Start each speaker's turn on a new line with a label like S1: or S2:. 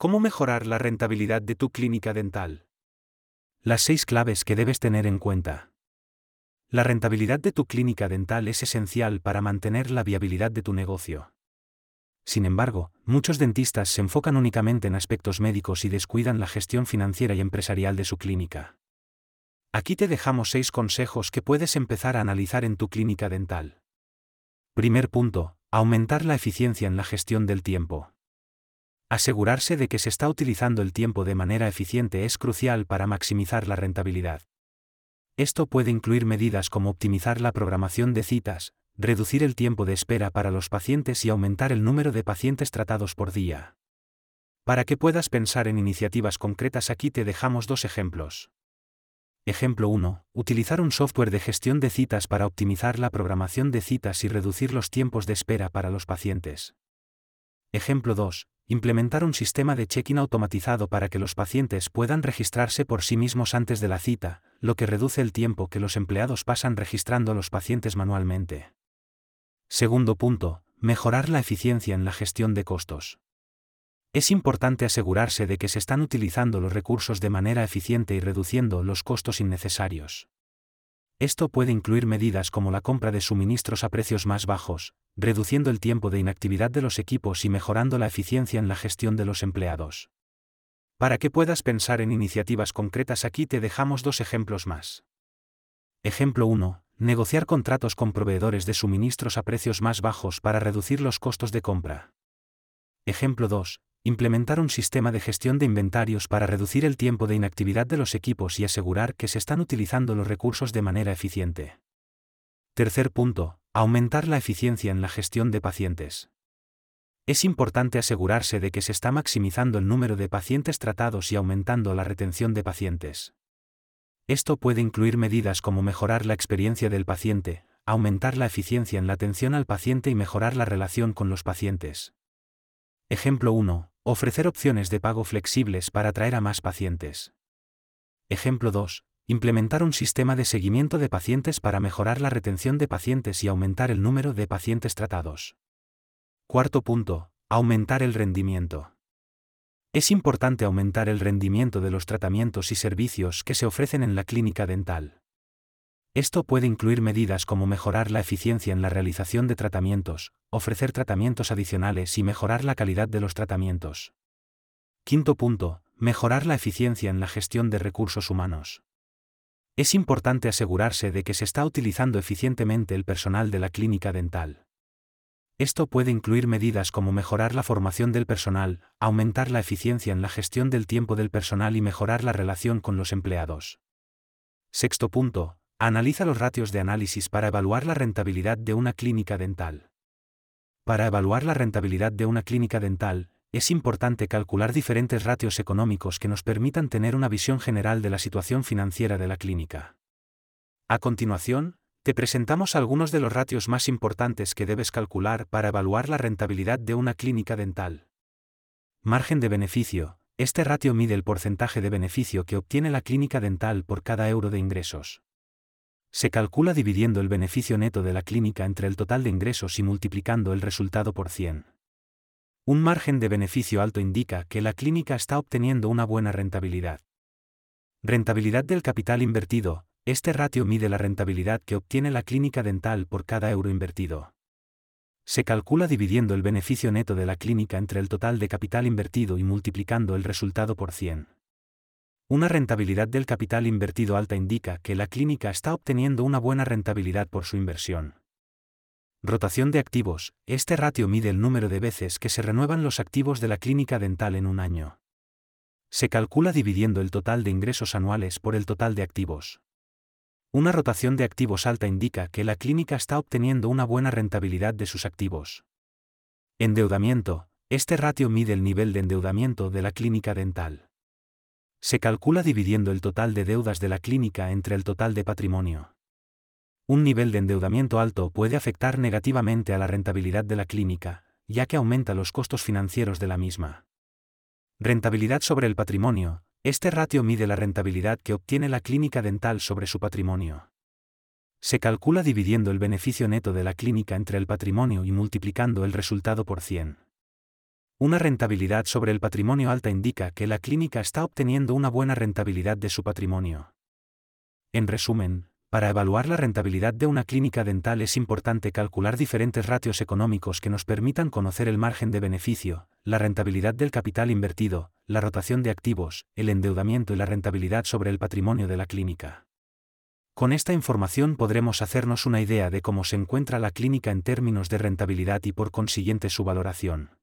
S1: ¿Cómo mejorar la rentabilidad de tu clínica dental? Las seis claves que debes tener en cuenta. La rentabilidad de tu clínica dental es esencial para mantener la viabilidad de tu negocio. Sin embargo, muchos dentistas se enfocan únicamente en aspectos médicos y descuidan la gestión financiera y empresarial de su clínica. Aquí te dejamos seis consejos que puedes empezar a analizar en tu clínica dental. Primer punto, aumentar la eficiencia en la gestión del tiempo. Asegurarse de que se está utilizando el tiempo de manera eficiente es crucial para maximizar la rentabilidad. Esto puede incluir medidas como optimizar la programación de citas, reducir el tiempo de espera para los pacientes y aumentar el número de pacientes tratados por día. Para que puedas pensar en iniciativas concretas aquí te dejamos dos ejemplos. Ejemplo 1. Utilizar un software de gestión de citas para optimizar la programación de citas y reducir los tiempos de espera para los pacientes. Ejemplo 2 implementar un sistema de check-in automatizado para que los pacientes puedan registrarse por sí mismos antes de la cita, lo que reduce el tiempo que los empleados pasan registrando a los pacientes manualmente. Segundo punto, mejorar la eficiencia en la gestión de costos. Es importante asegurarse de que se están utilizando los recursos de manera eficiente y reduciendo los costos innecesarios. Esto puede incluir medidas como la compra de suministros a precios más bajos, reduciendo el tiempo de inactividad de los equipos y mejorando la eficiencia en la gestión de los empleados. Para que puedas pensar en iniciativas concretas aquí te dejamos dos ejemplos más. Ejemplo 1. Negociar contratos con proveedores de suministros a precios más bajos para reducir los costos de compra. Ejemplo 2 implementar un sistema de gestión de inventarios para reducir el tiempo de inactividad de los equipos y asegurar que se están utilizando los recursos de manera eficiente. Tercer punto, aumentar la eficiencia en la gestión de pacientes. Es importante asegurarse de que se está maximizando el número de pacientes tratados y aumentando la retención de pacientes. Esto puede incluir medidas como mejorar la experiencia del paciente, aumentar la eficiencia en la atención al paciente y mejorar la relación con los pacientes. Ejemplo 1. Ofrecer opciones de pago flexibles para atraer a más pacientes. Ejemplo 2. Implementar un sistema de seguimiento de pacientes para mejorar la retención de pacientes y aumentar el número de pacientes tratados. Cuarto punto. Aumentar el rendimiento. Es importante aumentar el rendimiento de los tratamientos y servicios que se ofrecen en la clínica dental. Esto puede incluir medidas como mejorar la eficiencia en la realización de tratamientos, ofrecer tratamientos adicionales y mejorar la calidad de los tratamientos. Quinto punto, mejorar la eficiencia en la gestión de recursos humanos. Es importante asegurarse de que se está utilizando eficientemente el personal de la clínica dental. Esto puede incluir medidas como mejorar la formación del personal, aumentar la eficiencia en la gestión del tiempo del personal y mejorar la relación con los empleados. Sexto punto, Analiza los ratios de análisis para evaluar la rentabilidad de una clínica dental. Para evaluar la rentabilidad de una clínica dental, es importante calcular diferentes ratios económicos que nos permitan tener una visión general de la situación financiera de la clínica. A continuación, te presentamos algunos de los ratios más importantes que debes calcular para evaluar la rentabilidad de una clínica dental. Margen de beneficio. Este ratio mide el porcentaje de beneficio que obtiene la clínica dental por cada euro de ingresos. Se calcula dividiendo el beneficio neto de la clínica entre el total de ingresos y multiplicando el resultado por 100. Un margen de beneficio alto indica que la clínica está obteniendo una buena rentabilidad. Rentabilidad del capital invertido. Este ratio mide la rentabilidad que obtiene la clínica dental por cada euro invertido. Se calcula dividiendo el beneficio neto de la clínica entre el total de capital invertido y multiplicando el resultado por 100. Una rentabilidad del capital invertido alta indica que la clínica está obteniendo una buena rentabilidad por su inversión. Rotación de activos. Este ratio mide el número de veces que se renuevan los activos de la clínica dental en un año. Se calcula dividiendo el total de ingresos anuales por el total de activos. Una rotación de activos alta indica que la clínica está obteniendo una buena rentabilidad de sus activos. Endeudamiento. Este ratio mide el nivel de endeudamiento de la clínica dental. Se calcula dividiendo el total de deudas de la clínica entre el total de patrimonio. Un nivel de endeudamiento alto puede afectar negativamente a la rentabilidad de la clínica, ya que aumenta los costos financieros de la misma. Rentabilidad sobre el patrimonio. Este ratio mide la rentabilidad que obtiene la clínica dental sobre su patrimonio. Se calcula dividiendo el beneficio neto de la clínica entre el patrimonio y multiplicando el resultado por 100. Una rentabilidad sobre el patrimonio alta indica que la clínica está obteniendo una buena rentabilidad de su patrimonio. En resumen, para evaluar la rentabilidad de una clínica dental es importante calcular diferentes ratios económicos que nos permitan conocer el margen de beneficio, la rentabilidad del capital invertido, la rotación de activos, el endeudamiento y la rentabilidad sobre el patrimonio de la clínica. Con esta información podremos hacernos una idea de cómo se encuentra la clínica en términos de rentabilidad y por consiguiente su valoración.